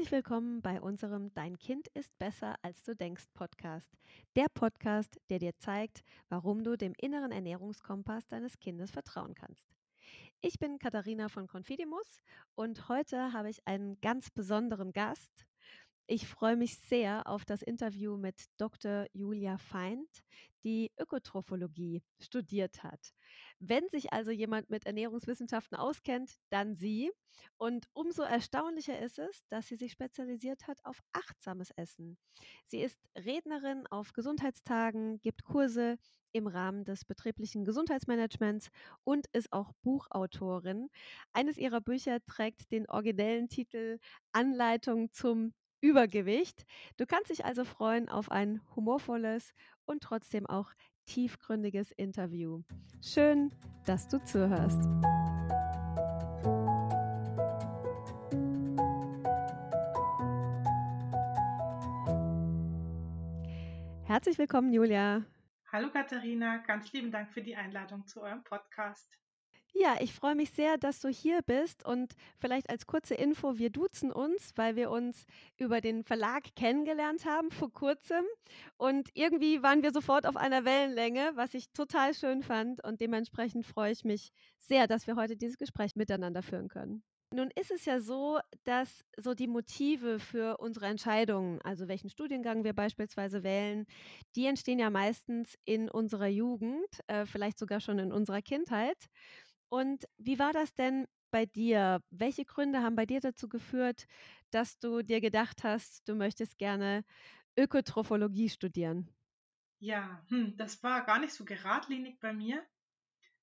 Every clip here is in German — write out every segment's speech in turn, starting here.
Herzlich willkommen bei unserem Dein Kind ist besser als du denkst Podcast. Der Podcast, der dir zeigt, warum du dem inneren Ernährungskompass deines Kindes vertrauen kannst. Ich bin Katharina von Confidimus und heute habe ich einen ganz besonderen Gast. Ich freue mich sehr auf das Interview mit Dr. Julia Feind, die Ökotrophologie studiert hat. Wenn sich also jemand mit Ernährungswissenschaften auskennt, dann sie. Und umso erstaunlicher ist es, dass sie sich spezialisiert hat auf achtsames Essen. Sie ist Rednerin auf Gesundheitstagen, gibt Kurse im Rahmen des betrieblichen Gesundheitsmanagements und ist auch Buchautorin. Eines ihrer Bücher trägt den originellen Titel Anleitung zum Übergewicht. Du kannst dich also freuen auf ein humorvolles und trotzdem auch tiefgründiges Interview. Schön, dass du zuhörst. Herzlich willkommen, Julia. Hallo Katharina, ganz lieben Dank für die Einladung zu eurem Podcast. Ja, ich freue mich sehr, dass du hier bist und vielleicht als kurze Info, wir duzen uns, weil wir uns über den Verlag kennengelernt haben vor kurzem und irgendwie waren wir sofort auf einer Wellenlänge, was ich total schön fand und dementsprechend freue ich mich sehr, dass wir heute dieses Gespräch miteinander führen können. Nun ist es ja so, dass so die Motive für unsere Entscheidungen, also welchen Studiengang wir beispielsweise wählen, die entstehen ja meistens in unserer Jugend, äh, vielleicht sogar schon in unserer Kindheit. Und wie war das denn bei dir? Welche Gründe haben bei dir dazu geführt, dass du dir gedacht hast, du möchtest gerne Ökotrophologie studieren? Ja, hm, das war gar nicht so geradlinig bei mir.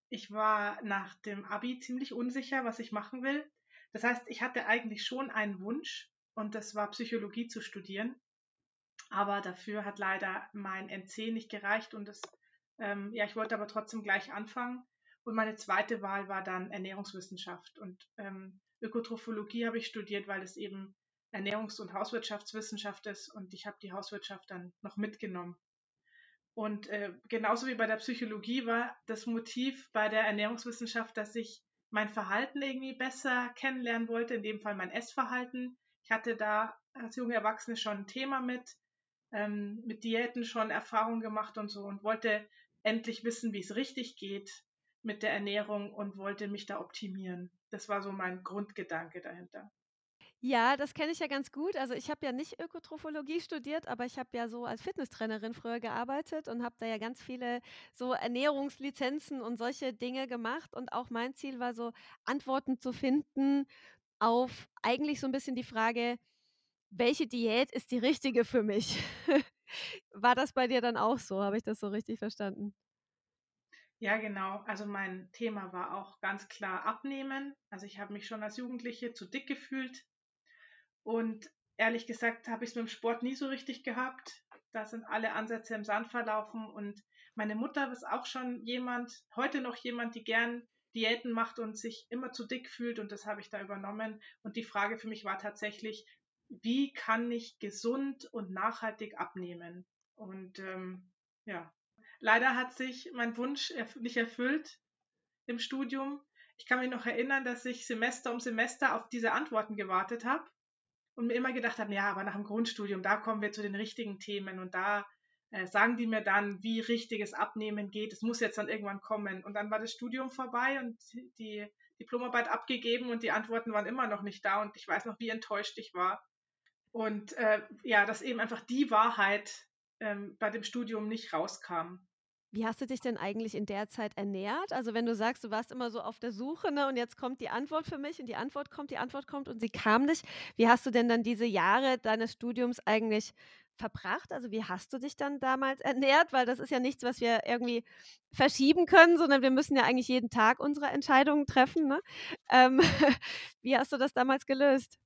Ich war nach dem Abi ziemlich unsicher, was ich machen will. Das heißt, ich hatte eigentlich schon einen Wunsch und das war Psychologie zu studieren. Aber dafür hat leider mein NC nicht gereicht und das, ähm, ja, ich wollte aber trotzdem gleich anfangen und meine zweite Wahl war dann Ernährungswissenschaft. Und ähm, Ökotrophologie habe ich studiert, weil es eben Ernährungs- und Hauswirtschaftswissenschaft ist. Und ich habe die Hauswirtschaft dann noch mitgenommen. Und äh, genauso wie bei der Psychologie war das Motiv bei der Ernährungswissenschaft, dass ich mein Verhalten irgendwie besser kennenlernen wollte, in dem Fall mein Essverhalten. Ich hatte da als junge Erwachsene schon ein Thema mit, ähm, mit Diäten schon Erfahrungen gemacht und so und wollte endlich wissen, wie es richtig geht mit der Ernährung und wollte mich da optimieren. Das war so mein Grundgedanke dahinter. Ja, das kenne ich ja ganz gut. Also ich habe ja nicht Ökotrophologie studiert, aber ich habe ja so als Fitnesstrainerin früher gearbeitet und habe da ja ganz viele so Ernährungslizenzen und solche Dinge gemacht. Und auch mein Ziel war so, Antworten zu finden auf eigentlich so ein bisschen die Frage, welche Diät ist die richtige für mich? war das bei dir dann auch so? Habe ich das so richtig verstanden? Ja, genau. Also mein Thema war auch ganz klar Abnehmen. Also ich habe mich schon als Jugendliche zu dick gefühlt. Und ehrlich gesagt habe ich es mit dem Sport nie so richtig gehabt. Da sind alle Ansätze im Sand verlaufen. Und meine Mutter ist auch schon jemand, heute noch jemand, die gern Diäten macht und sich immer zu dick fühlt. Und das habe ich da übernommen. Und die Frage für mich war tatsächlich, wie kann ich gesund und nachhaltig abnehmen? Und ähm, ja, Leider hat sich mein Wunsch nicht erfüllt im Studium. Ich kann mich noch erinnern, dass ich Semester um Semester auf diese Antworten gewartet habe und mir immer gedacht habe, ja, aber nach dem Grundstudium, da kommen wir zu den richtigen Themen und da äh, sagen die mir dann, wie richtiges Abnehmen geht. Es muss jetzt dann irgendwann kommen. Und dann war das Studium vorbei und die Diplomarbeit abgegeben und die Antworten waren immer noch nicht da und ich weiß noch, wie enttäuscht ich war. Und äh, ja, dass eben einfach die Wahrheit ähm, bei dem Studium nicht rauskam. Wie hast du dich denn eigentlich in der Zeit ernährt? Also wenn du sagst, du warst immer so auf der Suche ne, und jetzt kommt die Antwort für mich und die Antwort kommt, die Antwort kommt und sie kam nicht. Wie hast du denn dann diese Jahre deines Studiums eigentlich verbracht? Also wie hast du dich dann damals ernährt? Weil das ist ja nichts, was wir irgendwie verschieben können, sondern wir müssen ja eigentlich jeden Tag unsere Entscheidungen treffen. Ne? Ähm, wie hast du das damals gelöst?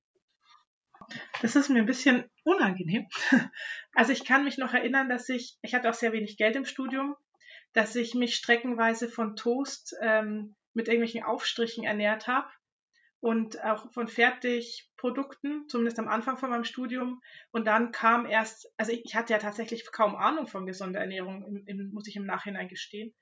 Das ist mir ein bisschen unangenehm. Also ich kann mich noch erinnern, dass ich, ich hatte auch sehr wenig Geld im Studium dass ich mich streckenweise von Toast ähm, mit irgendwelchen Aufstrichen ernährt habe und auch von Fertigprodukten, zumindest am Anfang von meinem Studium. Und dann kam erst, also ich, ich hatte ja tatsächlich kaum Ahnung von gesunder Ernährung, im, im, muss ich im Nachhinein gestehen.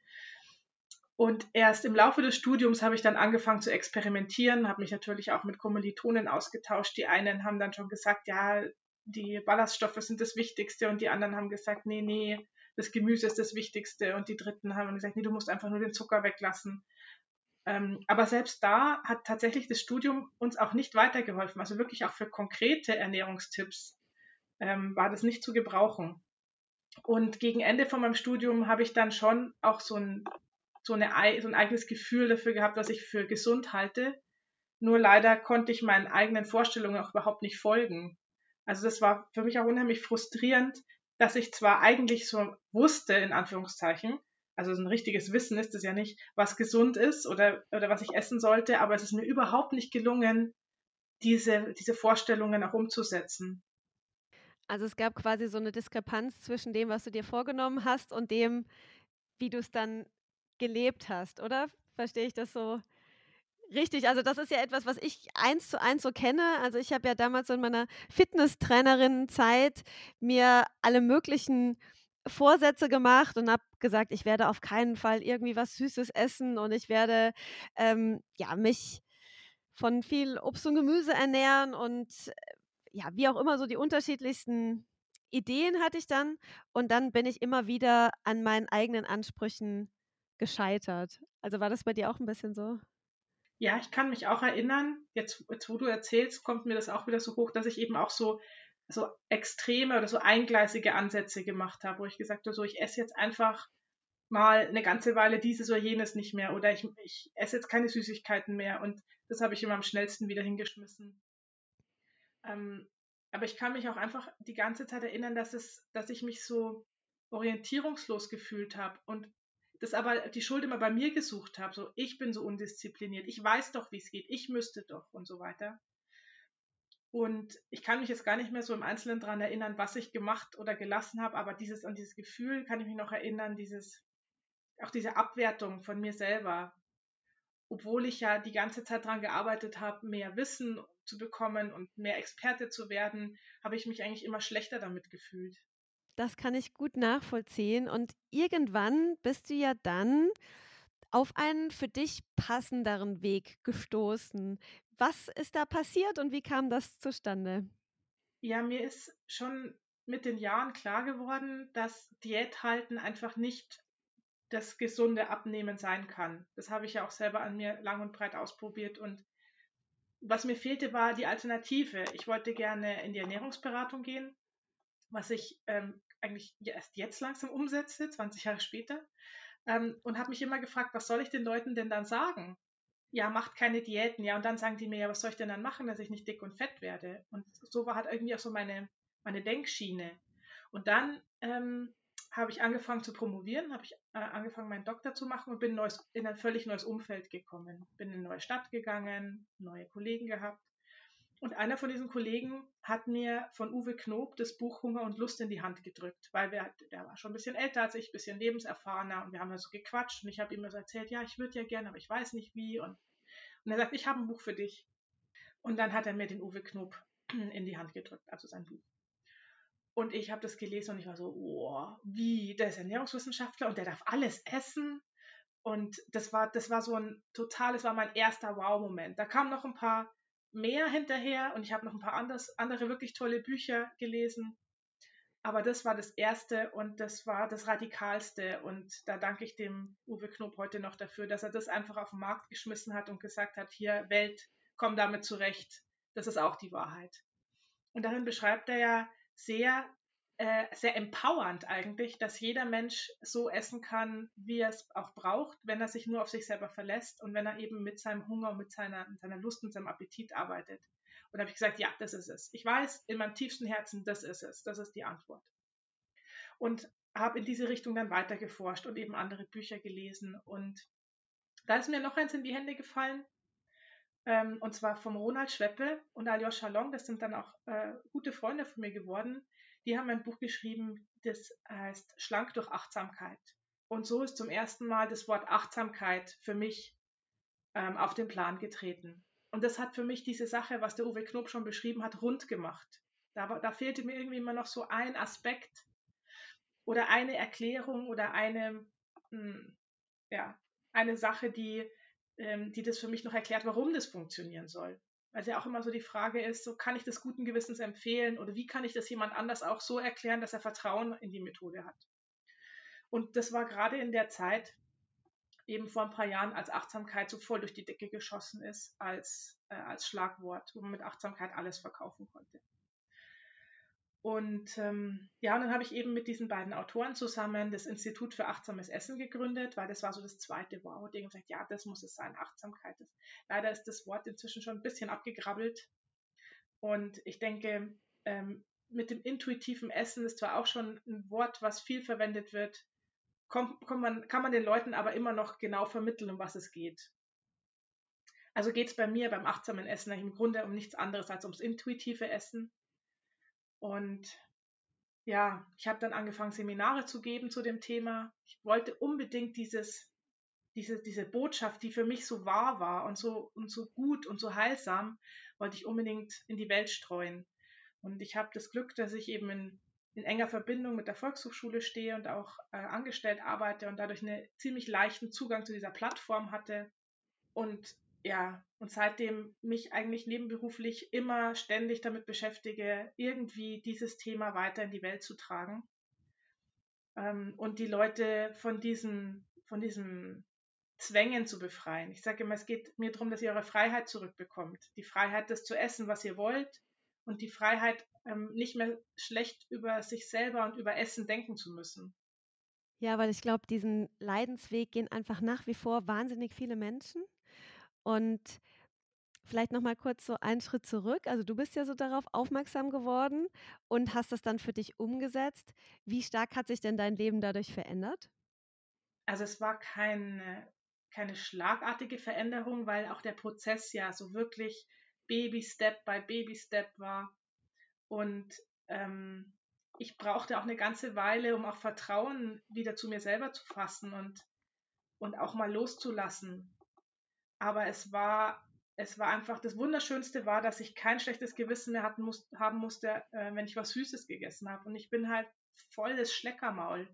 Und erst im Laufe des Studiums habe ich dann angefangen zu experimentieren, habe mich natürlich auch mit Kommilitonen ausgetauscht. Die einen haben dann schon gesagt, ja, die Ballaststoffe sind das Wichtigste und die anderen haben gesagt, nee, nee, das Gemüse ist das Wichtigste und die Dritten haben gesagt, nee, du musst einfach nur den Zucker weglassen. Ähm, aber selbst da hat tatsächlich das Studium uns auch nicht weitergeholfen. Also wirklich auch für konkrete Ernährungstipps ähm, war das nicht zu gebrauchen. Und gegen Ende von meinem Studium habe ich dann schon auch so ein, so, eine, so ein eigenes Gefühl dafür gehabt, was ich für gesund halte. Nur leider konnte ich meinen eigenen Vorstellungen auch überhaupt nicht folgen. Also das war für mich auch unheimlich frustrierend, dass ich zwar eigentlich so wusste, in Anführungszeichen, also so ein richtiges Wissen ist es ja nicht, was gesund ist oder, oder was ich essen sollte, aber es ist mir überhaupt nicht gelungen, diese, diese Vorstellungen auch umzusetzen. Also es gab quasi so eine Diskrepanz zwischen dem, was du dir vorgenommen hast und dem, wie du es dann gelebt hast, oder? Verstehe ich das so richtig? Also das ist ja etwas, was ich eins zu eins so kenne. Also ich habe ja damals in meiner Fitnesstrainerinnenzeit mir alle möglichen Vorsätze gemacht und habe gesagt, ich werde auf keinen Fall irgendwie was Süßes essen und ich werde ähm, ja mich von viel Obst und Gemüse ernähren und äh, ja, wie auch immer so die unterschiedlichsten Ideen hatte ich dann und dann bin ich immer wieder an meinen eigenen Ansprüchen gescheitert. Also war das bei dir auch ein bisschen so? Ja, ich kann mich auch erinnern, jetzt, jetzt wo du erzählst, kommt mir das auch wieder so hoch, dass ich eben auch so so extreme oder so eingleisige Ansätze gemacht habe, wo ich gesagt habe, so ich esse jetzt einfach mal eine ganze Weile dieses oder jenes nicht mehr oder ich, ich esse jetzt keine Süßigkeiten mehr und das habe ich immer am schnellsten wieder hingeschmissen. Ähm, aber ich kann mich auch einfach die ganze Zeit erinnern, dass es, dass ich mich so orientierungslos gefühlt habe und das aber die Schuld immer bei mir gesucht habe. So, ich bin so undiszipliniert, ich weiß doch, wie es geht, ich müsste doch und so weiter. Und ich kann mich jetzt gar nicht mehr so im Einzelnen daran erinnern, was ich gemacht oder gelassen habe, aber dieses an dieses Gefühl kann ich mich noch erinnern, dieses, auch diese Abwertung von mir selber. Obwohl ich ja die ganze Zeit daran gearbeitet habe, mehr Wissen zu bekommen und mehr Experte zu werden, habe ich mich eigentlich immer schlechter damit gefühlt. Das kann ich gut nachvollziehen. Und irgendwann bist du ja dann auf einen für dich passenderen Weg gestoßen. Was ist da passiert und wie kam das zustande? Ja, mir ist schon mit den Jahren klar geworden, dass Diät halten einfach nicht das gesunde Abnehmen sein kann. Das habe ich ja auch selber an mir lang und breit ausprobiert und was mir fehlte, war die Alternative. Ich wollte gerne in die Ernährungsberatung gehen, was ich ähm, eigentlich erst jetzt langsam umsetze, 20 Jahre später, ähm, und habe mich immer gefragt, was soll ich den Leuten denn dann sagen? ja, macht keine Diäten, ja, und dann sagen die mir, ja, was soll ich denn dann machen, dass ich nicht dick und fett werde? Und so war halt irgendwie auch so meine, meine Denkschiene. Und dann ähm, habe ich angefangen zu promovieren, habe ich äh, angefangen, meinen Doktor zu machen und bin neues, in ein völlig neues Umfeld gekommen. Bin in eine neue Stadt gegangen, neue Kollegen gehabt. Und einer von diesen Kollegen hat mir von Uwe Knob das Buch Hunger und Lust in die Hand gedrückt, weil wir, der war schon ein bisschen älter als ich, ein bisschen lebenserfahrener und wir haben ja so gequatscht und ich habe ihm so erzählt, ja, ich würde ja gerne, aber ich weiß nicht wie. Und, und er sagt, ich habe ein Buch für dich. Und dann hat er mir den Uwe Knob in die Hand gedrückt, also sein Buch. Und ich habe das gelesen und ich war so, oh, wie, der ist Ernährungswissenschaftler und der darf alles essen. Und das war, das war so ein total, das war mein erster Wow-Moment. Da kamen noch ein paar mehr hinterher und ich habe noch ein paar anders, andere wirklich tolle Bücher gelesen. Aber das war das erste und das war das radikalste. Und da danke ich dem Uwe Knob heute noch dafür, dass er das einfach auf den Markt geschmissen hat und gesagt hat, hier Welt, komm damit zurecht. Das ist auch die Wahrheit. Und darin beschreibt er ja sehr äh, sehr empowernd eigentlich, dass jeder Mensch so essen kann, wie er es auch braucht, wenn er sich nur auf sich selber verlässt und wenn er eben mit seinem Hunger, mit seiner, mit seiner Lust und seinem Appetit arbeitet. Und da habe ich gesagt, ja, das ist es. Ich weiß in meinem tiefsten Herzen, das ist es. Das ist die Antwort. Und habe in diese Richtung dann weiter geforscht und eben andere Bücher gelesen. Und da ist mir noch eins in die Hände gefallen, ähm, und zwar vom Ronald Schweppe und Aljoscha Long. Das sind dann auch äh, gute Freunde von mir geworden die haben ein Buch geschrieben, das heißt Schlank durch Achtsamkeit. Und so ist zum ersten Mal das Wort Achtsamkeit für mich ähm, auf den Plan getreten. Und das hat für mich diese Sache, was der Uwe Knob schon beschrieben hat, rund gemacht. Da, da fehlte mir irgendwie immer noch so ein Aspekt oder eine Erklärung oder eine, mh, hm, ja, eine Sache, die, ähm, die das für mich noch erklärt, warum das funktionieren soll. Weil ja auch immer so die Frage ist, so kann ich das guten Gewissens empfehlen oder wie kann ich das jemand anders auch so erklären, dass er Vertrauen in die Methode hat. Und das war gerade in der Zeit, eben vor ein paar Jahren, als Achtsamkeit so voll durch die Decke geschossen ist, als, äh, als Schlagwort, wo man mit Achtsamkeit alles verkaufen konnte. Und ähm, ja, und dann habe ich eben mit diesen beiden Autoren zusammen das Institut für achtsames Essen gegründet, weil das war so das zweite Wow-Ding. Und gesagt, ja, das muss es sein, Achtsamkeit. Das, leider ist das Wort inzwischen schon ein bisschen abgegrabbelt. Und ich denke, ähm, mit dem intuitiven Essen ist zwar auch schon ein Wort, was viel verwendet wird, kommt, kommt man, kann man den Leuten aber immer noch genau vermitteln, um was es geht. Also geht es bei mir beim achtsamen Essen im Grunde um nichts anderes als ums intuitive Essen und ja, ich habe dann angefangen, Seminare zu geben zu dem Thema. Ich wollte unbedingt dieses, diese, diese Botschaft, die für mich so wahr war und so, und so gut und so heilsam, wollte ich unbedingt in die Welt streuen. Und ich habe das Glück, dass ich eben in, in enger Verbindung mit der Volkshochschule stehe und auch äh, angestellt arbeite und dadurch einen ziemlich leichten Zugang zu dieser Plattform hatte. Und ja, und seitdem mich eigentlich nebenberuflich immer ständig damit beschäftige, irgendwie dieses Thema weiter in die Welt zu tragen ähm, und die Leute von diesen, von diesen Zwängen zu befreien. Ich sage immer, es geht mir darum, dass ihr eure Freiheit zurückbekommt. Die Freiheit, das zu essen, was ihr wollt und die Freiheit, ähm, nicht mehr schlecht über sich selber und über Essen denken zu müssen. Ja, weil ich glaube, diesen Leidensweg gehen einfach nach wie vor wahnsinnig viele Menschen. Und vielleicht noch mal kurz so einen Schritt zurück. Also du bist ja so darauf aufmerksam geworden und hast das dann für dich umgesetzt. Wie stark hat sich denn dein Leben dadurch verändert? Also es war keine, keine schlagartige Veränderung, weil auch der Prozess ja so wirklich Baby Step by Baby Step war. Und ähm, ich brauchte auch eine ganze Weile, um auch Vertrauen wieder zu mir selber zu fassen und, und auch mal loszulassen aber es war, es war einfach, das Wunderschönste war, dass ich kein schlechtes Gewissen mehr hatten muss, haben musste, äh, wenn ich was Süßes gegessen habe. Und ich bin halt voll das Schleckermaul.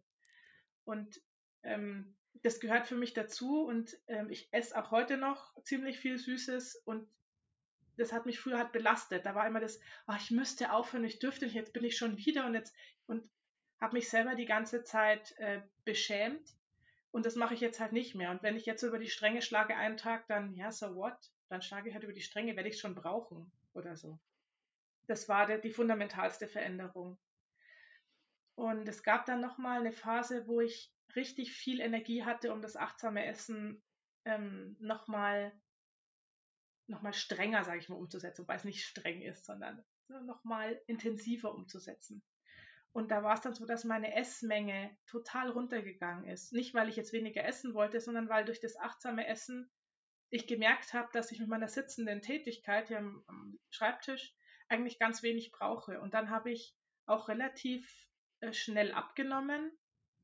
Und ähm, das gehört für mich dazu und ähm, ich esse auch heute noch ziemlich viel Süßes und das hat mich früher halt belastet. Da war immer das, oh, ich müsste aufhören, ich dürfte nicht, jetzt bin ich schon wieder und jetzt und habe mich selber die ganze Zeit äh, beschämt und das mache ich jetzt halt nicht mehr. Und wenn ich jetzt über die Stränge schlage einen Tag, dann, ja, so what? Dann schlage ich halt über die Stränge, werde ich es schon brauchen oder so. Das war der, die fundamentalste Veränderung. Und es gab dann nochmal eine Phase, wo ich richtig viel Energie hatte, um das achtsame Essen ähm, nochmal noch mal strenger, sage ich mal, umzusetzen, wobei es nicht streng ist, sondern nochmal intensiver umzusetzen. Und da war es dann so, dass meine Essmenge total runtergegangen ist. Nicht, weil ich jetzt weniger essen wollte, sondern weil durch das achtsame Essen ich gemerkt habe, dass ich mit meiner sitzenden Tätigkeit hier am, am Schreibtisch eigentlich ganz wenig brauche. Und dann habe ich auch relativ äh, schnell abgenommen.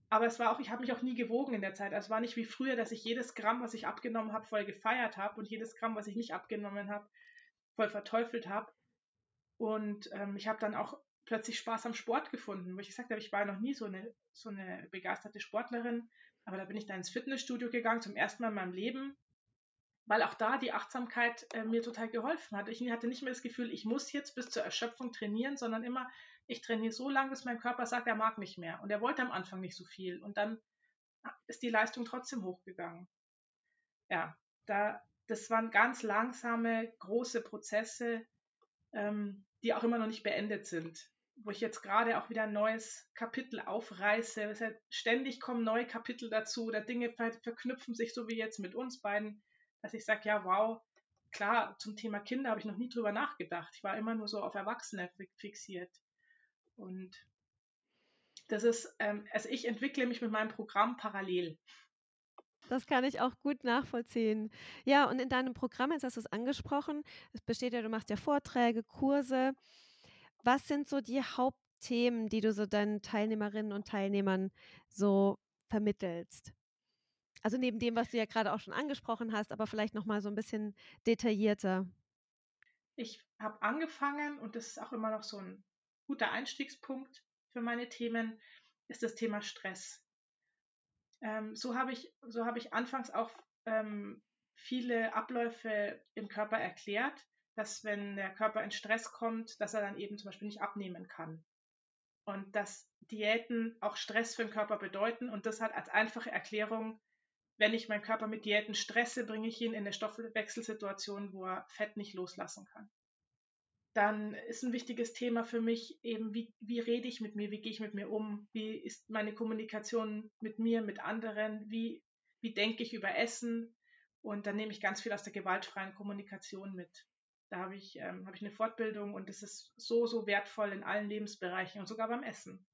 Aber es war auch, ich habe mich auch nie gewogen in der Zeit. Also es war nicht wie früher, dass ich jedes Gramm, was ich abgenommen habe, voll gefeiert habe und jedes Gramm, was ich nicht abgenommen habe, voll verteufelt habe. Und ähm, ich habe dann auch plötzlich Spaß am Sport gefunden, wo ich gesagt habe, ich war noch nie so eine, so eine begeisterte Sportlerin, aber da bin ich dann ins Fitnessstudio gegangen, zum ersten Mal in meinem Leben, weil auch da die Achtsamkeit äh, mir total geholfen hat. Ich hatte nicht mehr das Gefühl, ich muss jetzt bis zur Erschöpfung trainieren, sondern immer, ich trainiere so lange, bis mein Körper sagt, er mag nicht mehr. Und er wollte am Anfang nicht so viel. Und dann ist die Leistung trotzdem hochgegangen. Ja, da, das waren ganz langsame, große Prozesse, ähm, die auch immer noch nicht beendet sind. Wo ich jetzt gerade auch wieder ein neues Kapitel aufreiße. Es halt ständig kommen neue Kapitel dazu oder Dinge ver verknüpfen sich so wie jetzt mit uns beiden, dass ich sage, ja, wow, klar, zum Thema Kinder habe ich noch nie drüber nachgedacht. Ich war immer nur so auf Erwachsene fixiert. Und das ist, ähm, also ich entwickle mich mit meinem Programm parallel. Das kann ich auch gut nachvollziehen. Ja, und in deinem Programm, jetzt hast du es angesprochen, es besteht ja, du machst ja Vorträge, Kurse. Was sind so die Hauptthemen, die du so deinen Teilnehmerinnen und Teilnehmern so vermittelst? Also neben dem, was du ja gerade auch schon angesprochen hast, aber vielleicht noch mal so ein bisschen detaillierter. Ich habe angefangen und das ist auch immer noch so ein guter Einstiegspunkt für meine Themen, ist das Thema Stress Ähm, so habe ich, so habe ich anfangs auch ähm, viele Abläufe im Körper erklärt, dass wenn der Körper in Stress kommt, dass er dann eben zum Beispiel nicht abnehmen kann. Und dass Diäten auch Stress für den Körper bedeuten und das hat als einfache Erklärung, wenn ich meinen Körper mit Diäten stresse, bringe ich ihn in eine Stoffwechselsituation, wo er Fett nicht loslassen kann. Dann ist ein wichtiges Thema für mich eben, wie, wie rede ich mit mir, wie gehe ich mit mir um, wie ist meine Kommunikation mit mir, mit anderen, wie, wie denke ich über Essen. Und dann nehme ich ganz viel aus der gewaltfreien Kommunikation mit. Da habe ich, ähm, habe ich eine Fortbildung und es ist so, so wertvoll in allen Lebensbereichen und sogar beim Essen.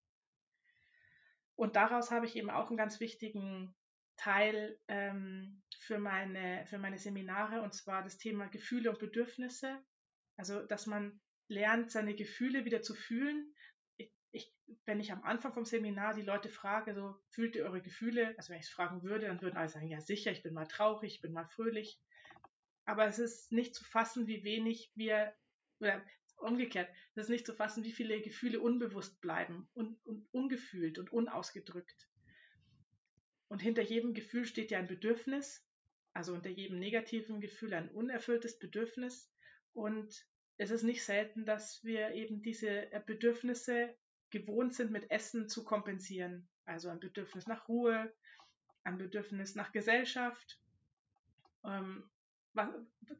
Und daraus habe ich eben auch einen ganz wichtigen Teil ähm, für, meine, für meine Seminare und zwar das Thema Gefühle und Bedürfnisse. Also, dass man lernt, seine Gefühle wieder zu fühlen. Ich, ich, wenn ich am Anfang vom Seminar die Leute frage, so fühlt ihr eure Gefühle? Also wenn ich es fragen würde, dann würden alle sagen, ja sicher, ich bin mal traurig, ich bin mal fröhlich aber es ist nicht zu fassen, wie wenig wir, oder umgekehrt, es ist nicht zu fassen, wie viele Gefühle unbewusst bleiben und, und ungefühlt und unausgedrückt. Und hinter jedem Gefühl steht ja ein Bedürfnis, also unter jedem negativen Gefühl ein unerfülltes Bedürfnis. Und es ist nicht selten, dass wir eben diese Bedürfnisse gewohnt sind, mit Essen zu kompensieren. Also ein Bedürfnis nach Ruhe, ein Bedürfnis nach Gesellschaft, ähm,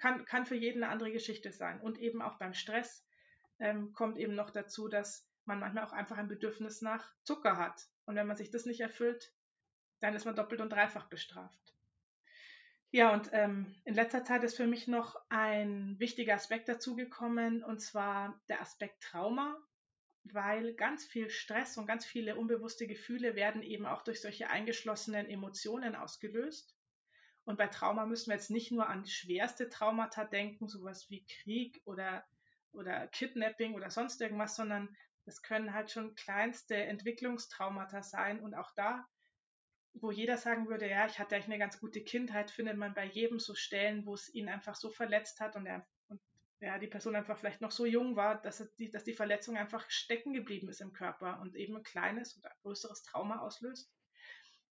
kann, kann für jeden eine andere Geschichte sein. Und eben auch beim Stress ähm, kommt eben noch dazu, dass man manchmal auch einfach ein Bedürfnis nach Zucker hat. Und wenn man sich das nicht erfüllt, dann ist man doppelt und dreifach bestraft. Ja, und ähm, in letzter Zeit ist für mich noch ein wichtiger Aspekt dazugekommen, und zwar der Aspekt Trauma, weil ganz viel Stress und ganz viele unbewusste Gefühle werden eben auch durch solche eingeschlossenen Emotionen ausgelöst. Und bei Trauma müssen wir jetzt nicht nur an schwerste Traumata denken, sowas wie Krieg oder, oder Kidnapping oder sonst irgendwas, sondern es können halt schon kleinste Entwicklungstraumata sein. Und auch da, wo jeder sagen würde, ja, ich hatte eigentlich eine ganz gute Kindheit, findet man bei jedem so Stellen, wo es ihn einfach so verletzt hat und, er, und ja, die Person einfach vielleicht noch so jung war, dass, die, dass die Verletzung einfach stecken geblieben ist im Körper und eben ein kleines oder größeres Trauma auslöst.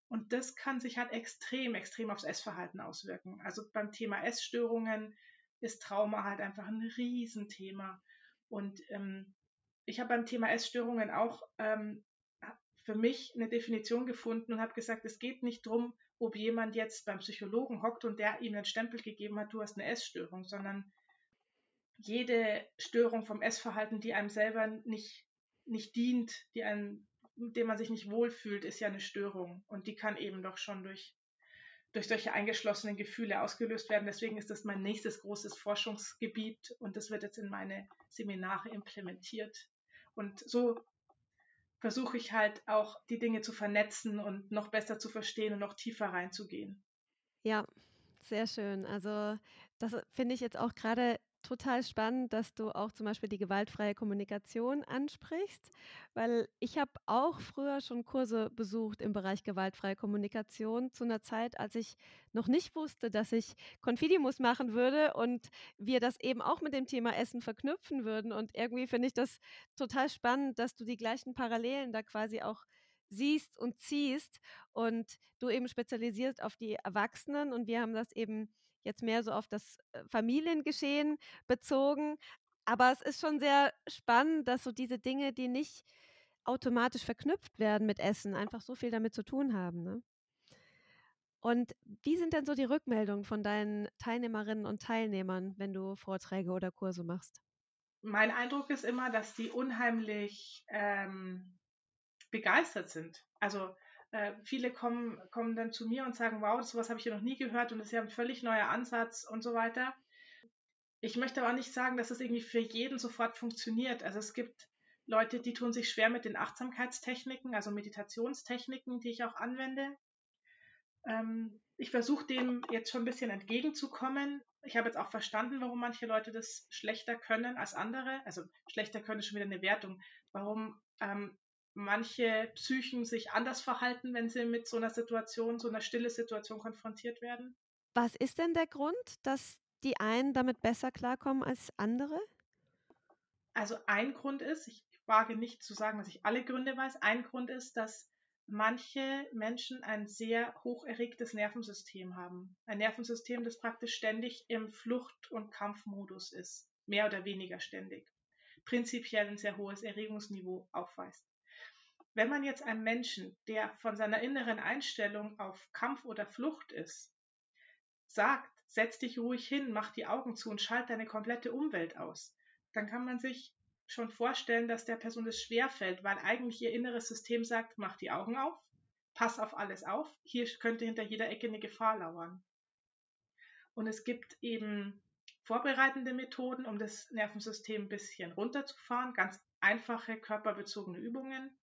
Und das kann sich halt extrem, extrem aufs Essverhalten auswirken. Also beim Thema Essstörungen ist Trauma halt einfach ein Riesenthema. Und ähm, ich habe beim Thema Essstörungen auch ähm, für mich eine Definition gefunden und habe gesagt, es geht nicht darum, ob jemand jetzt beim Psychologen hockt und der ihm einen Stempel gegeben hat, du hast eine Essstörung, sondern jede Störung vom Essverhalten, die einem selber nicht, nicht dient, die einem mit dem man sich nicht wohlfühlt, ist ja eine Störung. Und die kann eben doch schon durch, durch solche eingeschlossenen Gefühle ausgelöst werden. Deswegen ist das mein nächstes großes Forschungsgebiet und das wird jetzt in meine Seminare implementiert. Und so versuche ich halt auch die Dinge zu vernetzen und noch besser zu verstehen und noch tiefer reinzugehen. Ja, sehr schön. Also das finde ich jetzt auch gerade total spannend, dass du auch zum Beispiel die gewaltfreie Kommunikation ansprichst, weil ich habe auch früher schon Kurse besucht im Bereich gewaltfreie Kommunikation zu einer Zeit, als ich noch nicht wusste, dass ich Confidimus machen würde und wir das eben auch mit dem Thema Essen verknüpfen würden. Und irgendwie finde ich das total spannend, dass du die gleichen Parallelen da quasi auch siehst und ziehst und du eben spezialisierst auf die Erwachsenen und wir haben das eben jetzt mehr so auf das äh, Familiengeschehen bezogen. Aber es ist schon sehr spannend, dass so diese Dinge, die nicht automatisch verknüpft werden mit Essen, einfach so viel damit zu tun haben. Ne? Und wie sind denn so die Rückmeldungen von deinen Teilnehmerinnen und Teilnehmern, wenn du Vorträge oder Kurse machst? Mein Eindruck ist immer, dass die unheimlich ähm, begeistert sind. Also äh, viele kommen, kommen dann zu mir und sagen, wow, sowas habe ich ja noch nie gehört und das ist ja ein völlig neuer Ansatz und so weiter. Ich möchte aber nicht sagen, dass es irgendwie für jeden sofort funktioniert. Also es gibt Leute, die tun sich schwer mit den Achtsamkeitstechniken, also Meditationstechniken, die ich auch anwende. Ähm, ich versuche dem jetzt schon ein bisschen entgegenzukommen. Ich habe jetzt auch verstanden, warum manche Leute das schlechter können als andere. Also schlechter können ist schon wieder eine Wertung. Warum ähm, manche Psychen sich anders verhalten, wenn sie mit so einer Situation, so einer stille Situation konfrontiert werden. Was ist denn der Grund, dass die einen damit besser klarkommen als andere? Also ein Grund ist, ich wage nicht zu sagen, dass ich alle Gründe weiß, ein Grund ist, dass manche Menschen ein sehr hoch erregtes Nervensystem haben. Ein Nervensystem, das praktisch ständig im Flucht- und Kampfmodus ist, mehr oder weniger ständig. Prinzipiell ein sehr hohes Erregungsniveau aufweist. Wenn man jetzt einem Menschen, der von seiner inneren Einstellung auf Kampf oder Flucht ist, sagt, setz dich ruhig hin, mach die Augen zu und schalt deine komplette Umwelt aus, dann kann man sich schon vorstellen, dass der Person das schwerfällt, weil eigentlich ihr inneres System sagt, mach die Augen auf, pass auf alles auf, hier könnte hinter jeder Ecke eine Gefahr lauern. Und es gibt eben vorbereitende Methoden, um das Nervensystem ein bisschen runterzufahren, ganz einfache körperbezogene Übungen,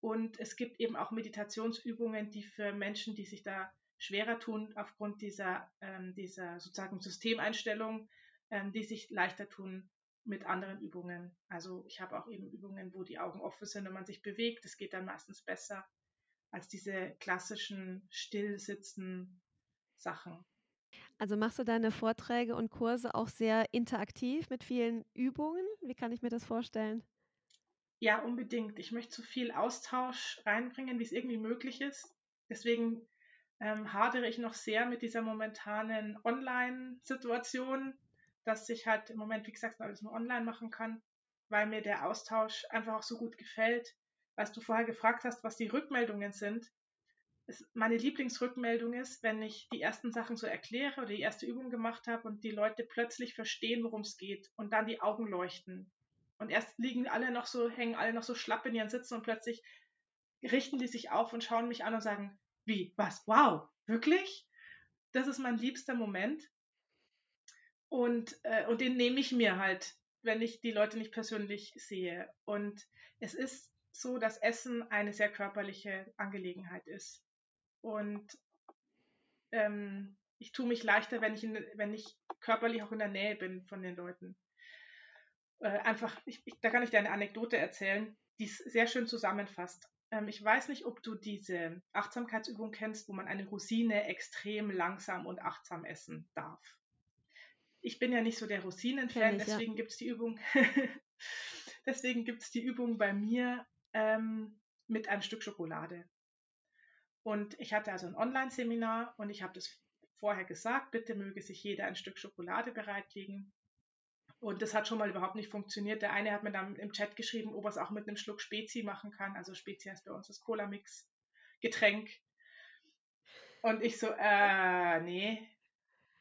und es gibt eben auch Meditationsübungen, die für Menschen, die sich da schwerer tun, aufgrund dieser, ähm, dieser sozusagen Systemeinstellung, ähm, die sich leichter tun mit anderen Übungen. Also ich habe auch eben Übungen, wo die Augen offen sind und man sich bewegt. Das geht dann meistens besser als diese klassischen Stillsitzen Sachen. Also machst du deine Vorträge und Kurse auch sehr interaktiv mit vielen Übungen? Wie kann ich mir das vorstellen? Ja, unbedingt. Ich möchte so viel Austausch reinbringen, wie es irgendwie möglich ist. Deswegen ähm, hadere ich noch sehr mit dieser momentanen Online-Situation, dass ich halt im Moment, wie gesagt, alles nur online machen kann, weil mir der Austausch einfach auch so gut gefällt. Als du vorher gefragt hast, was die Rückmeldungen sind, ist meine Lieblingsrückmeldung ist, wenn ich die ersten Sachen so erkläre oder die erste Übung gemacht habe und die Leute plötzlich verstehen, worum es geht und dann die Augen leuchten und erst liegen alle noch so, hängen alle noch so schlapp in ihren Sitzen und plötzlich richten die sich auf und schauen mich an und sagen, wie, was, wow, wirklich? Das ist mein liebster Moment. Und, äh, und den nehme ich mir halt, wenn ich die Leute nicht persönlich sehe. Und es ist so, dass Essen eine sehr körperliche Angelegenheit ist. Und ähm, ich tue mich leichter, wenn ich, in, wenn ich körperlich auch in der Nähe bin von den Leuten äh, einfach, ich, ich, da kann ich dir eine Anekdote erzählen, die es sehr schön zusammenfasst. Ähm, ich weiß nicht, ob du diese Achtsamkeitsübung kennst, wo man eine Rosine extrem langsam und achtsam essen darf. Ich bin ja nicht so der Rosinen-Fan, deswegen ja. gibt es die Übung, deswegen gibt es die Übung bei mir ähm, mit einem Stück Schokolade. Und ich hatte also ein Online-Seminar und ich habe das vorher gesagt, bitte möge sich jeder ein Stück Schokolade bereitlegen. Und das hat schon mal überhaupt nicht funktioniert. Der eine hat mir dann im Chat geschrieben, ob er es auch mit einem Schluck Spezi machen kann. Also Spezi heißt bei uns das Cola-Mix-Getränk. Und ich so, äh, nee,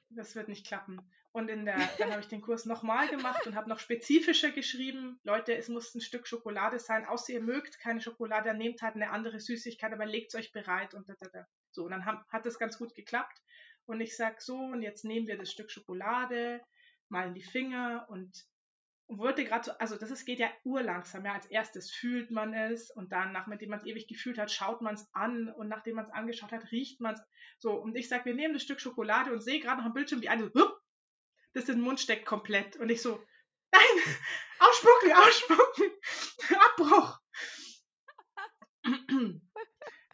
das wird nicht klappen. Und in der, dann habe ich den Kurs nochmal gemacht und habe noch spezifischer geschrieben, Leute, es muss ein Stück Schokolade sein, außer ihr mögt keine Schokolade, dann nehmt halt eine andere Süßigkeit, aber legt es euch bereit und da, da, da. So, und dann haben, hat das ganz gut geklappt. Und ich sage so, und jetzt nehmen wir das Stück Schokolade, mal in die Finger und wollte gerade so, also das ist, geht ja urlangsam. Ja, als erstes fühlt man es und dann, nachdem man es ewig gefühlt hat, schaut man es an und nachdem man es angeschaut hat, riecht man es. So, und ich sage, wir nehmen das Stück Schokolade und sehe gerade noch am Bildschirm, wie eine, das in den Mund steckt komplett. Und ich so, nein, ausspucken, ausspucken, Abbruch.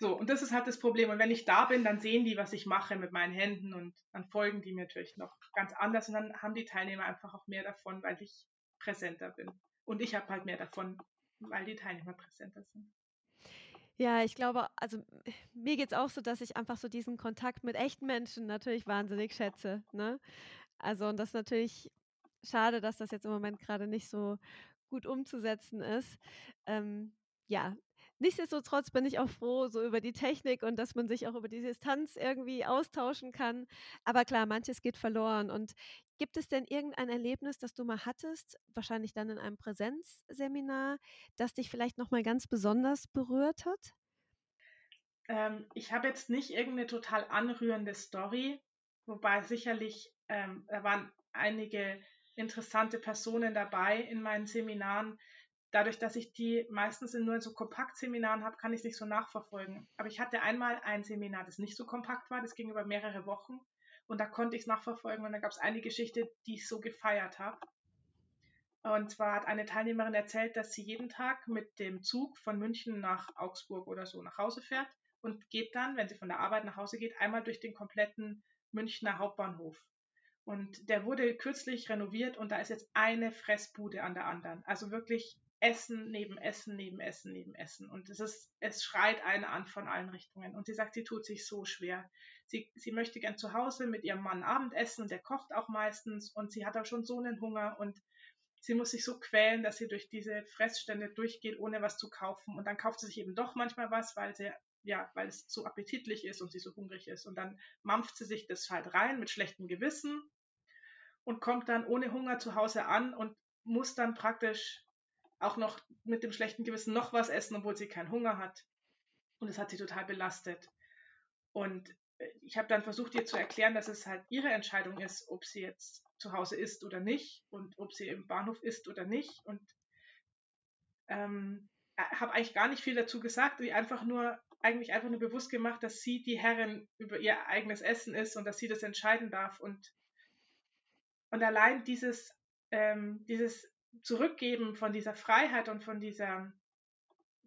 So, und das ist halt das Problem. Und wenn ich da bin, dann sehen die, was ich mache mit meinen Händen und dann folgen die mir natürlich noch ganz anders und dann haben die Teilnehmer einfach auch mehr davon, weil ich präsenter bin. Und ich habe halt mehr davon, weil die Teilnehmer präsenter sind. Ja, ich glaube, also mir geht es auch so, dass ich einfach so diesen Kontakt mit echten Menschen natürlich wahnsinnig schätze. Ne? Also, und das ist natürlich schade, dass das jetzt im Moment gerade nicht so gut umzusetzen ist. Ähm, ja, Nichtsdestotrotz bin ich auch froh, so über die Technik und dass man sich auch über die Distanz irgendwie austauschen kann. Aber klar, manches geht verloren. Und gibt es denn irgendein Erlebnis, das du mal hattest, wahrscheinlich dann in einem Präsenzseminar, das dich vielleicht nochmal ganz besonders berührt hat? Ähm, ich habe jetzt nicht irgendeine total anrührende Story, wobei sicherlich, ähm, da waren einige interessante Personen dabei in meinen Seminaren, dadurch, dass ich die meistens nur in so Kompaktseminaren habe, kann ich es nicht so nachverfolgen. Aber ich hatte einmal ein Seminar, das nicht so kompakt war, das ging über mehrere Wochen und da konnte ich es nachverfolgen und da gab es eine Geschichte, die ich so gefeiert habe. Und zwar hat eine Teilnehmerin erzählt, dass sie jeden Tag mit dem Zug von München nach Augsburg oder so nach Hause fährt und geht dann, wenn sie von der Arbeit nach Hause geht, einmal durch den kompletten Münchner Hauptbahnhof. Und der wurde kürzlich renoviert und da ist jetzt eine Fressbude an der anderen. Also wirklich Essen neben Essen neben Essen neben Essen. Und es ist, es schreit eine an von allen Richtungen. Und sie sagt, sie tut sich so schwer. Sie, sie möchte gern zu Hause mit ihrem Mann Abendessen und der kocht auch meistens und sie hat auch schon so einen Hunger und sie muss sich so quälen, dass sie durch diese Fressstände durchgeht, ohne was zu kaufen. Und dann kauft sie sich eben doch manchmal was, weil sie ja, weil es so appetitlich ist und sie so hungrig ist. Und dann mampft sie sich das halt rein mit schlechtem Gewissen und kommt dann ohne Hunger zu Hause an und muss dann praktisch auch noch mit dem schlechten Gewissen noch was essen, obwohl sie keinen Hunger hat. Und das hat sie total belastet. Und äh, ich habe dann versucht, ihr zu erklären, dass es halt ihre Entscheidung ist, ob sie jetzt zu Hause ist oder nicht und ob sie im Bahnhof ist oder nicht. Und ähm, äh, habe eigentlich gar nicht viel dazu gesagt, wie einfach nur eigentlich einfach nur bewusst gemacht, dass sie die Herrin über ihr eigenes Essen ist und dass sie das entscheiden darf. Und, und allein dieses, ähm, dieses Zurückgeben von dieser Freiheit und von dieser,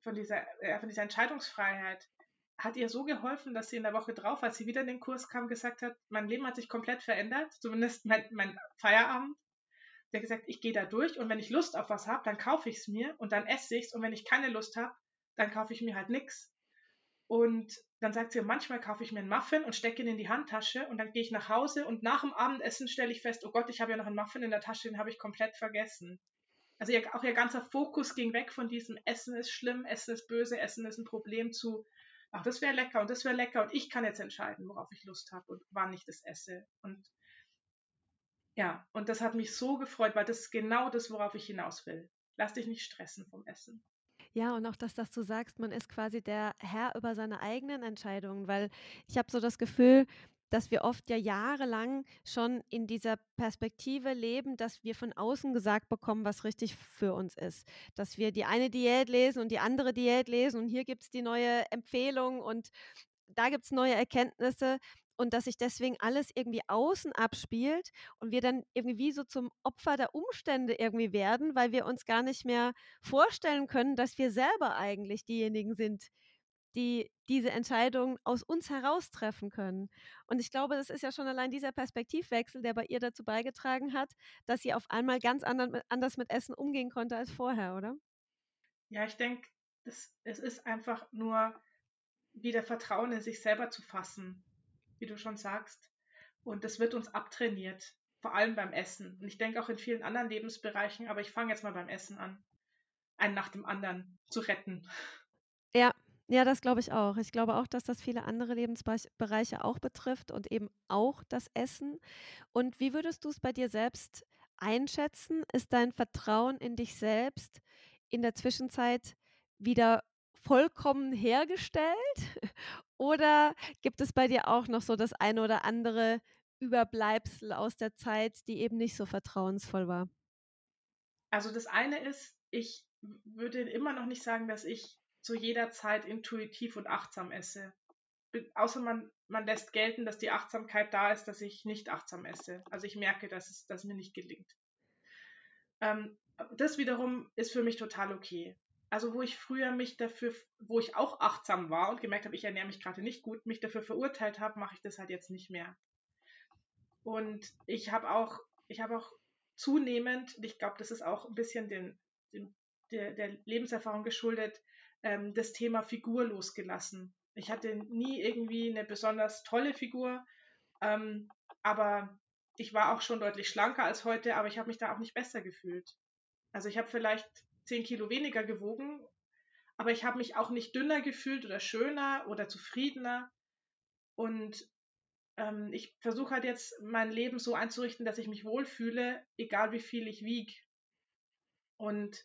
von dieser, äh, von dieser Entscheidungsfreiheit hat ihr so geholfen, dass sie in der Woche drauf, als sie wieder in den Kurs kam, gesagt hat, mein Leben hat sich komplett verändert, zumindest mein, mein Feierabend. Sie hat gesagt, ich gehe da durch und wenn ich Lust auf was habe, dann kaufe ich es mir und dann esse ich es und wenn ich keine Lust habe, dann kaufe ich mir halt nichts. Und dann sagt sie, manchmal kaufe ich mir einen Muffin und stecke ihn in die Handtasche und dann gehe ich nach Hause und nach dem Abendessen stelle ich fest, oh Gott, ich habe ja noch einen Muffin in der Tasche, den habe ich komplett vergessen. Also ihr, auch ihr ganzer Fokus ging weg von diesem Essen ist schlimm, Essen ist böse, Essen ist ein Problem zu, ach, das wäre lecker und das wäre lecker und ich kann jetzt entscheiden, worauf ich Lust habe und wann ich das esse. Und ja, und das hat mich so gefreut, weil das ist genau das, worauf ich hinaus will. Lass dich nicht stressen vom Essen. Ja, und auch, dass, dass du sagst, man ist quasi der Herr über seine eigenen Entscheidungen, weil ich habe so das Gefühl, dass wir oft ja jahrelang schon in dieser Perspektive leben, dass wir von außen gesagt bekommen, was richtig für uns ist. Dass wir die eine Diät lesen und die andere Diät lesen und hier gibt es die neue Empfehlung und da gibt es neue Erkenntnisse und dass sich deswegen alles irgendwie außen abspielt und wir dann irgendwie so zum Opfer der Umstände irgendwie werden, weil wir uns gar nicht mehr vorstellen können, dass wir selber eigentlich diejenigen sind, die diese Entscheidung aus uns heraus treffen können. Und ich glaube, das ist ja schon allein dieser Perspektivwechsel, der bei ihr dazu beigetragen hat, dass sie auf einmal ganz anders mit Essen umgehen konnte als vorher, oder? Ja, ich denke, es ist einfach nur wieder Vertrauen in sich selber zu fassen wie du schon sagst. Und das wird uns abtrainiert, vor allem beim Essen. Und ich denke auch in vielen anderen Lebensbereichen, aber ich fange jetzt mal beim Essen an, einen nach dem anderen zu retten. Ja, das glaube ich auch. Ich glaube auch, dass das viele andere Lebensbereiche auch betrifft und eben auch das Essen. Und wie würdest du es bei dir selbst einschätzen? Ist dein Vertrauen in dich selbst in der Zwischenzeit wieder vollkommen hergestellt? Oder gibt es bei dir auch noch so das eine oder andere Überbleibsel aus der Zeit, die eben nicht so vertrauensvoll war? Also das eine ist, ich würde immer noch nicht sagen, dass ich zu jeder Zeit intuitiv und achtsam esse. Außer man, man lässt gelten, dass die Achtsamkeit da ist, dass ich nicht achtsam esse. Also ich merke, dass es dass mir nicht gelingt. Ähm, das wiederum ist für mich total okay also wo ich früher mich dafür, wo ich auch achtsam war und gemerkt habe, ich ernähre mich gerade nicht gut, mich dafür verurteilt habe, mache ich das halt jetzt nicht mehr. Und ich habe auch, ich habe auch zunehmend, ich glaube, das ist auch ein bisschen den, den der, der, Lebenserfahrung geschuldet, ähm, das Thema Figur losgelassen. Ich hatte nie irgendwie eine besonders tolle Figur, ähm, aber ich war auch schon deutlich schlanker als heute, aber ich habe mich da auch nicht besser gefühlt. Also ich habe vielleicht 10 Kilo weniger gewogen, aber ich habe mich auch nicht dünner gefühlt oder schöner oder zufriedener. Und ähm, ich versuche halt jetzt mein Leben so einzurichten, dass ich mich wohlfühle, egal wie viel ich wiege. Und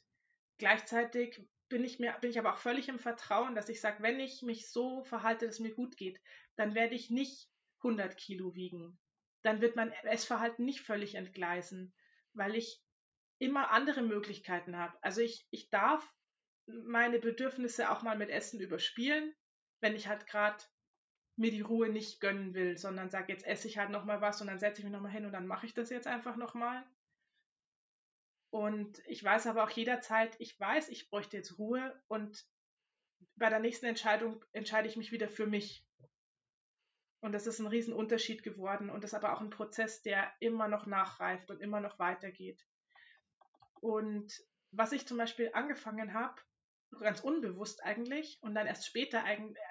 gleichzeitig bin ich mir, bin ich aber auch völlig im Vertrauen, dass ich sage, wenn ich mich so verhalte, dass es mir gut geht, dann werde ich nicht 100 Kilo wiegen. Dann wird mein Essverhalten nicht völlig entgleisen, weil ich immer andere Möglichkeiten habe. Also ich, ich darf meine Bedürfnisse auch mal mit Essen überspielen, wenn ich halt gerade mir die Ruhe nicht gönnen will, sondern sage, jetzt esse ich halt nochmal was und dann setze ich mich nochmal hin und dann mache ich das jetzt einfach nochmal. Und ich weiß aber auch jederzeit, ich weiß, ich bräuchte jetzt Ruhe und bei der nächsten Entscheidung entscheide ich mich wieder für mich. Und das ist ein Riesenunterschied geworden und das ist aber auch ein Prozess, der immer noch nachreift und immer noch weitergeht. Und was ich zum Beispiel angefangen habe, ganz unbewusst eigentlich und dann erst später,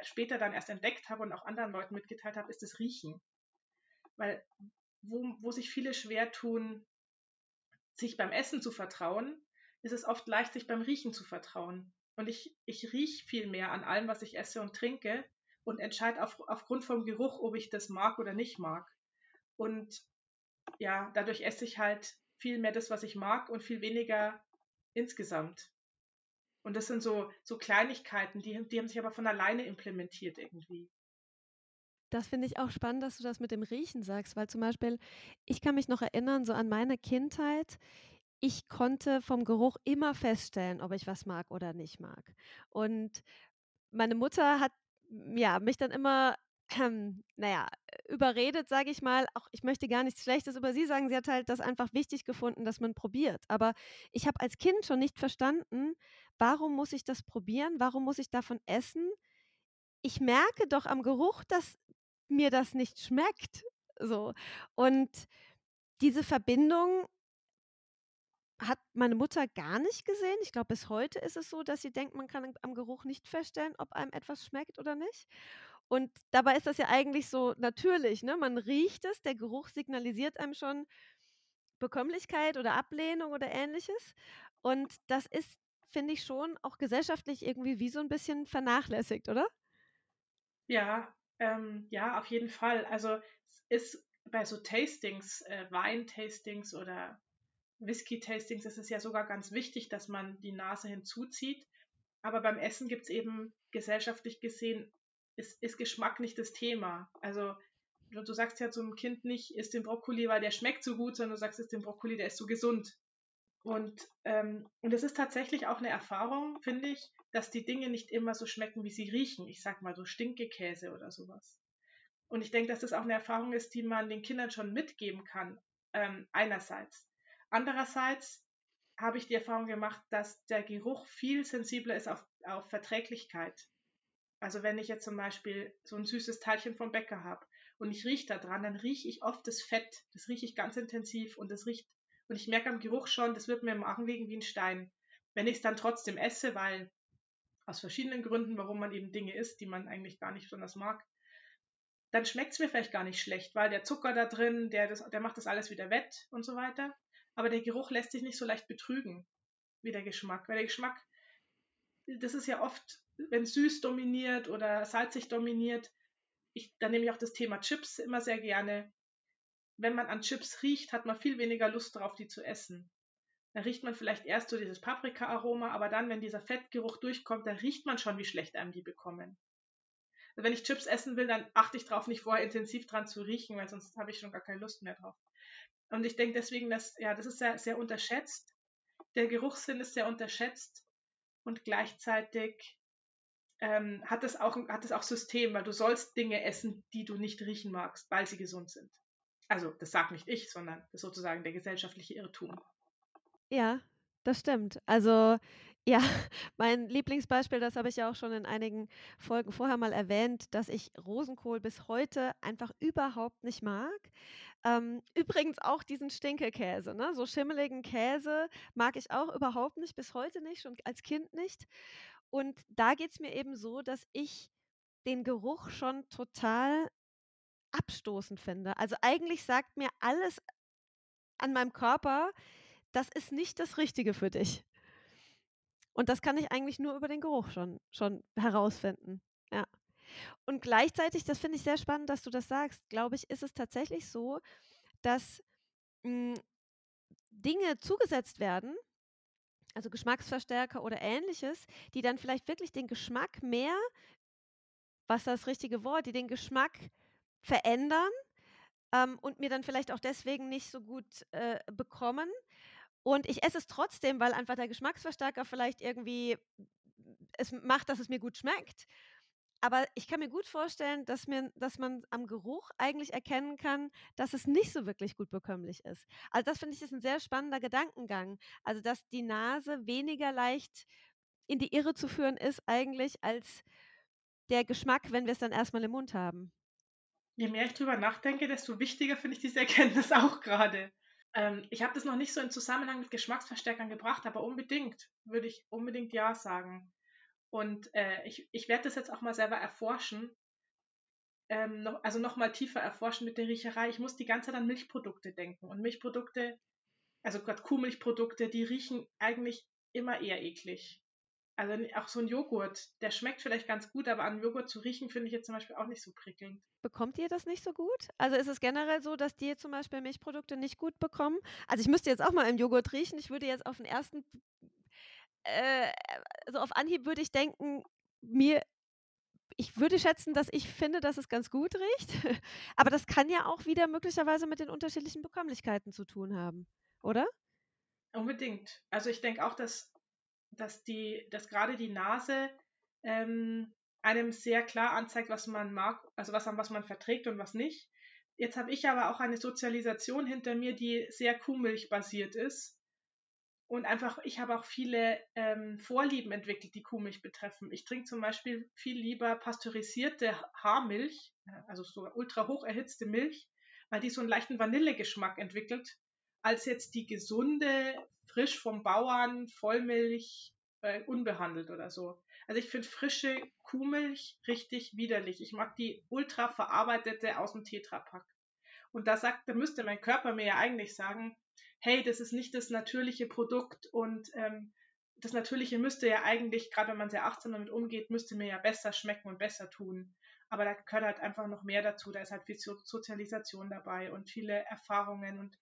später dann erst entdeckt habe und auch anderen Leuten mitgeteilt habe, ist das Riechen. Weil wo, wo sich viele schwer tun, sich beim Essen zu vertrauen, ist es oft leicht, sich beim Riechen zu vertrauen. Und ich, ich rieche viel mehr an allem, was ich esse und trinke und entscheide auf, aufgrund vom Geruch, ob ich das mag oder nicht mag. Und ja, dadurch esse ich halt viel mehr das, was ich mag und viel weniger insgesamt. Und das sind so, so Kleinigkeiten, die, die haben sich aber von alleine implementiert irgendwie. Das finde ich auch spannend, dass du das mit dem Riechen sagst, weil zum Beispiel, ich kann mich noch erinnern, so an meine Kindheit. Ich konnte vom Geruch immer feststellen, ob ich was mag oder nicht mag. Und meine Mutter hat ja, mich dann immer, ähm, naja, überredet, sage ich mal. Auch ich möchte gar nichts Schlechtes über sie sagen. Sie hat halt das einfach wichtig gefunden, dass man probiert. Aber ich habe als Kind schon nicht verstanden, warum muss ich das probieren? Warum muss ich davon essen? Ich merke doch am Geruch, dass mir das nicht schmeckt. So. Und diese Verbindung hat meine Mutter gar nicht gesehen. Ich glaube, bis heute ist es so, dass sie denkt, man kann am Geruch nicht feststellen, ob einem etwas schmeckt oder nicht. Und dabei ist das ja eigentlich so natürlich, ne? Man riecht es, der Geruch signalisiert einem schon Bekömmlichkeit oder Ablehnung oder ähnliches. Und das ist, finde ich, schon auch gesellschaftlich irgendwie wie so ein bisschen vernachlässigt, oder? Ja, ähm, ja, auf jeden Fall. Also es ist bei so Tastings, äh, Weintastings oder Whisky-Tastings ist es ja sogar ganz wichtig, dass man die Nase hinzuzieht. Aber beim Essen gibt es eben gesellschaftlich gesehen, ist, ist Geschmack nicht das Thema. Also du, du sagst ja zum Kind nicht, isst den Brokkoli, weil der schmeckt so gut, sondern du sagst, isst den Brokkoli, der ist so gesund. Und, ähm, und es ist tatsächlich auch eine Erfahrung, finde ich, dass die Dinge nicht immer so schmecken, wie sie riechen. Ich sag mal so Stinkekäse oder sowas. Und ich denke, dass das auch eine Erfahrung ist, die man den Kindern schon mitgeben kann, ähm, einerseits. Andererseits habe ich die Erfahrung gemacht, dass der Geruch viel sensibler ist auf, auf Verträglichkeit. Also wenn ich jetzt zum Beispiel so ein süßes Teilchen vom Bäcker habe und ich rieche da dran, dann rieche ich oft das Fett. Das rieche ich ganz intensiv und das riecht und ich merke am Geruch schon, das wird mir im Magen liegen wie ein Stein. Wenn ich es dann trotzdem esse, weil aus verschiedenen Gründen, warum man eben Dinge isst, die man eigentlich gar nicht besonders mag, dann schmeckt es mir vielleicht gar nicht schlecht, weil der Zucker da drin, der, das, der macht das alles wieder wett und so weiter. Aber der Geruch lässt sich nicht so leicht betrügen wie der Geschmack. Weil der Geschmack, das ist ja oft, wenn süß dominiert oder salzig dominiert, ich, dann nehme ich auch das Thema Chips immer sehr gerne. Wenn man an Chips riecht, hat man viel weniger Lust darauf, die zu essen. Da riecht man vielleicht erst so dieses Paprika-Aroma, aber dann, wenn dieser Fettgeruch durchkommt, dann riecht man schon, wie schlecht einem die bekommen. Also wenn ich Chips essen will, dann achte ich darauf, nicht vorher intensiv dran zu riechen, weil sonst habe ich schon gar keine Lust mehr drauf. Und ich denke deswegen, dass, ja, das ist sehr, sehr unterschätzt. Der Geruchssinn ist sehr unterschätzt und gleichzeitig ähm, hat es auch, hat es auch System, weil du sollst Dinge essen, die du nicht riechen magst, weil sie gesund sind. Also, das sagt nicht ich, sondern das ist sozusagen der gesellschaftliche Irrtum. Ja, das stimmt. Also ja, mein Lieblingsbeispiel, das habe ich ja auch schon in einigen Folgen vorher mal erwähnt, dass ich Rosenkohl bis heute einfach überhaupt nicht mag. Ähm, übrigens auch diesen Stinkekäse, ne? So schimmeligen Käse mag ich auch überhaupt nicht, bis heute nicht, schon als Kind nicht. Und da geht es mir eben so, dass ich den Geruch schon total abstoßend finde. Also eigentlich sagt mir alles an meinem Körper, das ist nicht das Richtige für dich. Und das kann ich eigentlich nur über den Geruch schon, schon herausfinden. Ja. Und gleichzeitig, das finde ich sehr spannend, dass du das sagst, glaube ich, ist es tatsächlich so, dass mh, hm, Dinge zugesetzt werden, also Geschmacksverstärker oder ähnliches, die dann vielleicht wirklich den Geschmack mehr, was das richtige Wort, die den Geschmack verändern ähm, und mir dann vielleicht auch deswegen nicht so gut äh, bekommen. Und ich esse es trotzdem, weil einfach der Geschmacksverstärker vielleicht irgendwie es macht, dass es mir gut schmeckt. Aber ich kann mir gut vorstellen, dass, mir, dass man am Geruch eigentlich erkennen kann, dass es nicht so wirklich gut bekömmlich ist. Also das finde ich ist ein sehr spannender Gedankengang. Also dass die Nase weniger leicht in die Irre zu führen ist eigentlich als der Geschmack, wenn wir es dann erstmal im Mund haben. Je mehr ich drüber nachdenke, desto wichtiger finde ich diese Erkenntnis auch gerade. Ähm, ich habe das noch nicht so in Zusammenhang mit Geschmacksverstärkern gebracht, aber unbedingt würde ich unbedingt ja sagen. Und äh, ich, ich werde das jetzt auch mal selber erforschen. Ähm, noch, also noch mal tiefer erforschen mit der Riecherei. Ich muss die ganze Zeit an Milchprodukte denken. Und Milchprodukte, also gerade Kuhmilchprodukte, die riechen eigentlich immer eher eklig. Also auch so ein Joghurt, der schmeckt vielleicht ganz gut, aber an Joghurt zu riechen, finde ich jetzt zum Beispiel auch nicht so prickelnd. Bekommt ihr das nicht so gut? Also ist es generell so, dass die zum Beispiel Milchprodukte nicht gut bekommen? Also ich müsste jetzt auch mal im Joghurt riechen. Ich würde jetzt auf den ersten, äh, also auf Anhieb würde ich denken, mir, ich würde schätzen, dass ich finde, dass es ganz gut riecht. Aber das kann ja auch wieder möglicherweise mit den unterschiedlichen Bekömmlichkeiten zu tun haben, oder? Unbedingt. Also ich denke auch, dass dass die, dass gerade die Nase ähm, einem sehr klar anzeigt, was man mag, also was, was man verträgt und was nicht. Jetzt habe ich aber auch eine Sozialisation hinter mir, die sehr Kuhmilch-basiert ist. Und einfach, ich habe auch viele ähm, Vorlieben entwickelt, die Kuhmilch betreffen. Ich trinke zum Beispiel viel lieber pasteurisierte Haarmilch, also so ultra hoch erhitzte Milch, weil die so einen leichten Vanillegeschmack entwickelt, als jetzt die gesunde, frisch vom Bauern, Vollmilch, äh, unbehandelt oder so. Also ich finde frische Kuhmilch richtig widerlich. Ich mag die ultra verarbeitete aus dem Tetrapack. Und da sagt, da müsste mein Körper mir ja eigentlich sagen, hey, das ist nicht das natürliche Produkt und ähm, das Natürliche müsste ja eigentlich, gerade wenn man sehr achtsam damit umgeht, müsste mir ja besser schmecken und besser tun. Aber da gehört halt einfach noch mehr dazu. Da ist halt viel Sozialisation dabei und viele Erfahrungen. Und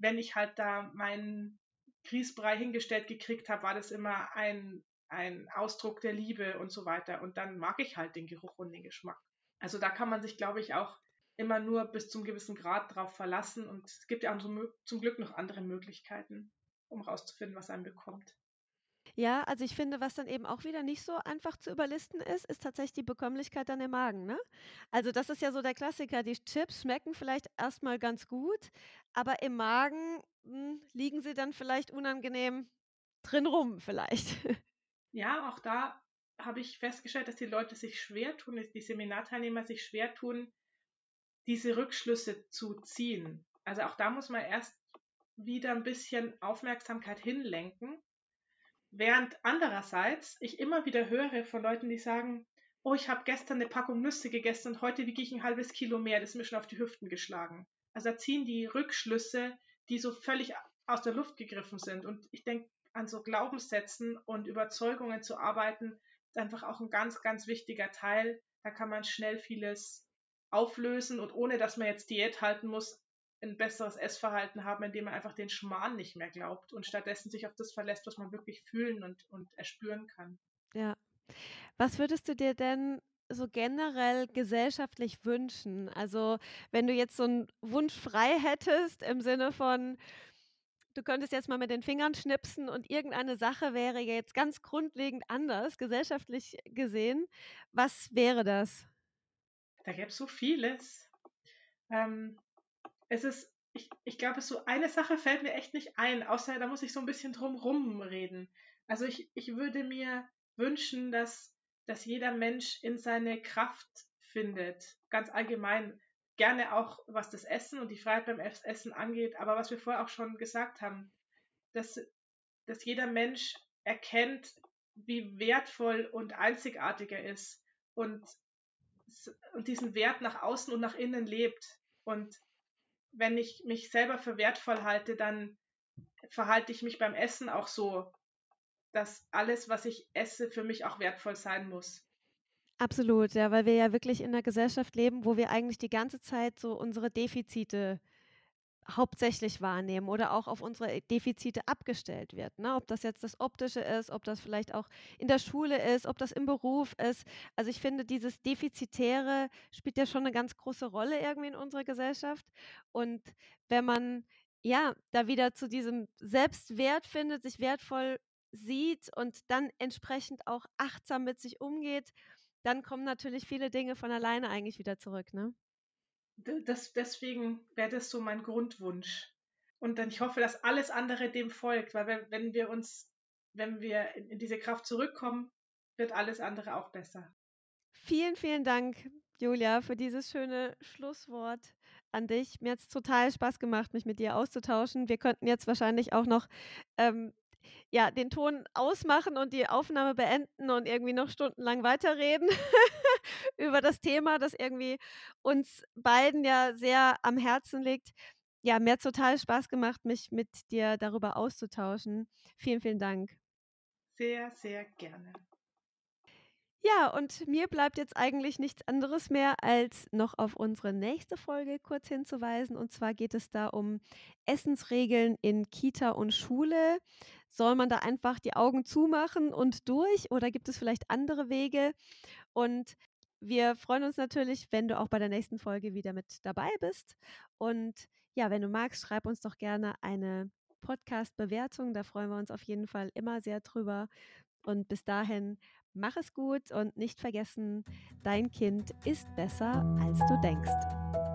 wenn ich halt da meinen Grießbrei hingestellt gekriegt habe, war das immer ein, ein Ausdruck der Liebe und so weiter. Und dann mag ich halt den Geruch und den Geschmack. Also da kann man sich, glaube ich, auch immer nur bis zum gewissen Grad drauf verlassen. Und es gibt ja auch zum Glück noch andere Möglichkeiten, um rauszufinden, was einem bekommt. Ja, also ich finde, was dann eben auch wieder nicht so einfach zu überlisten ist, ist tatsächlich die Bekömmlichkeit dann im Magen. Ne? Also das ist ja so der Klassiker. Die Chips schmecken vielleicht erstmal ganz gut, aber im Magen hm, liegen sie dann vielleicht unangenehm drin rum, vielleicht. Ja, auch da habe ich festgestellt, dass die Leute sich schwer tun, die Seminarteilnehmer sich schwer tun, diese Rückschlüsse zu ziehen. Also auch da muss man erst wieder ein bisschen Aufmerksamkeit hinlenken Während andererseits ich immer wieder höre von Leuten, die sagen, oh, ich habe gestern eine Packung Nüsse gegessen und heute wiege ich ein halbes Kilo mehr, das ist mir schon auf die Hüften geschlagen. Also da ziehen die Rückschlüsse, die so völlig aus der Luft gegriffen sind. Und ich denke, an so Glaubenssätzen und Überzeugungen zu arbeiten, ist einfach auch ein ganz, ganz wichtiger Teil. Da kann man schnell vieles auflösen und ohne dass man jetzt Diät halten muss, ein besseres Essverhalten haben, indem man einfach den Schmarrn nicht mehr glaubt und stattdessen sich auf das verlässt, was man wirklich fühlen und, und erspüren kann. Ja. Was würdest du dir denn so generell gesellschaftlich wünschen? Also, wenn du jetzt so einen Wunsch frei hättest im Sinne von, du könntest jetzt mal mit den Fingern schnipsen und irgendeine Sache wäre jetzt ganz grundlegend anders, gesellschaftlich gesehen, was wäre das? Da gäbe es so vieles. Ähm, es ist, ich, ich glaube, so eine Sache fällt mir echt nicht ein, außer da muss ich so ein bisschen drum rum reden. Also ich, ich würde mir wünschen, dass, dass jeder Mensch in seine Kraft findet, ganz allgemein. Gerne auch, was das Essen und die Freiheit beim Essen angeht, aber was wir vorher auch schon gesagt haben, dass, dass jeder Mensch erkennt, wie wertvoll und einzigartig er ist und, und diesen Wert nach außen und nach innen lebt. Und wenn ich mich selber für wertvoll halte, dann verhalte ich mich beim Essen auch so, dass alles, was ich esse, für mich auch wertvoll sein muss. Absolut, ja, weil wir ja wirklich in einer Gesellschaft leben, wo wir eigentlich die ganze Zeit so unsere Defizite hauptsächlich wahrnehmen oder auch auf unsere Defizite abgestellt wird. Ne? Ob das jetzt das Optische ist, ob das vielleicht auch in der Schule ist, ob das im Beruf ist. Also ich finde, dieses Defizitäre spielt ja schon eine ganz große Rolle irgendwie in unserer Gesellschaft. Und wenn man ja da wieder zu diesem Selbstwert findet, sich wertvoll sieht und dann entsprechend auch achtsam mit sich umgeht, dann kommen natürlich viele Dinge von alleine eigentlich wieder zurück. Ne? Das, deswegen wäre das so mein Grundwunsch. Und dann ich hoffe, dass alles andere dem folgt, weil wenn, wenn wir uns, wenn wir in, diese Kraft zurückkommen, wird alles andere auch besser. Vielen, vielen Dank, Julia, für dieses schöne Schlusswort. an dich. Mir hat es total Spaß gemacht, mich mit dir auszutauschen. Wir könnten jetzt wahrscheinlich auch noch ähm, ja, den Ton ausmachen und die Aufnahme beenden und irgendwie noch stundenlang weiterreden über das Thema, das irgendwie uns beiden ja sehr am Herzen liegt. Ja, mir hat total Spaß gemacht, mich mit dir darüber auszutauschen. Vielen, vielen Dank. Sehr, sehr gerne. Ja, und mir bleibt jetzt eigentlich nichts anderes mehr, als noch auf unsere nächste Folge kurz hinzuweisen. Und zwar geht es da um Essensregeln in Kita und Schule. Soll man da einfach die Augen zumachen und durch oder gibt es vielleicht andere Wege? Und wir freuen uns natürlich, wenn du auch bei der nächsten Folge wieder mit dabei bist. Und ja, wenn du magst, schreib uns doch gerne eine Podcast-Bewertung. Da freuen wir uns auf jeden Fall immer sehr drüber. Und bis dahin, mach es gut und nicht vergessen, dein Kind ist besser, als du denkst.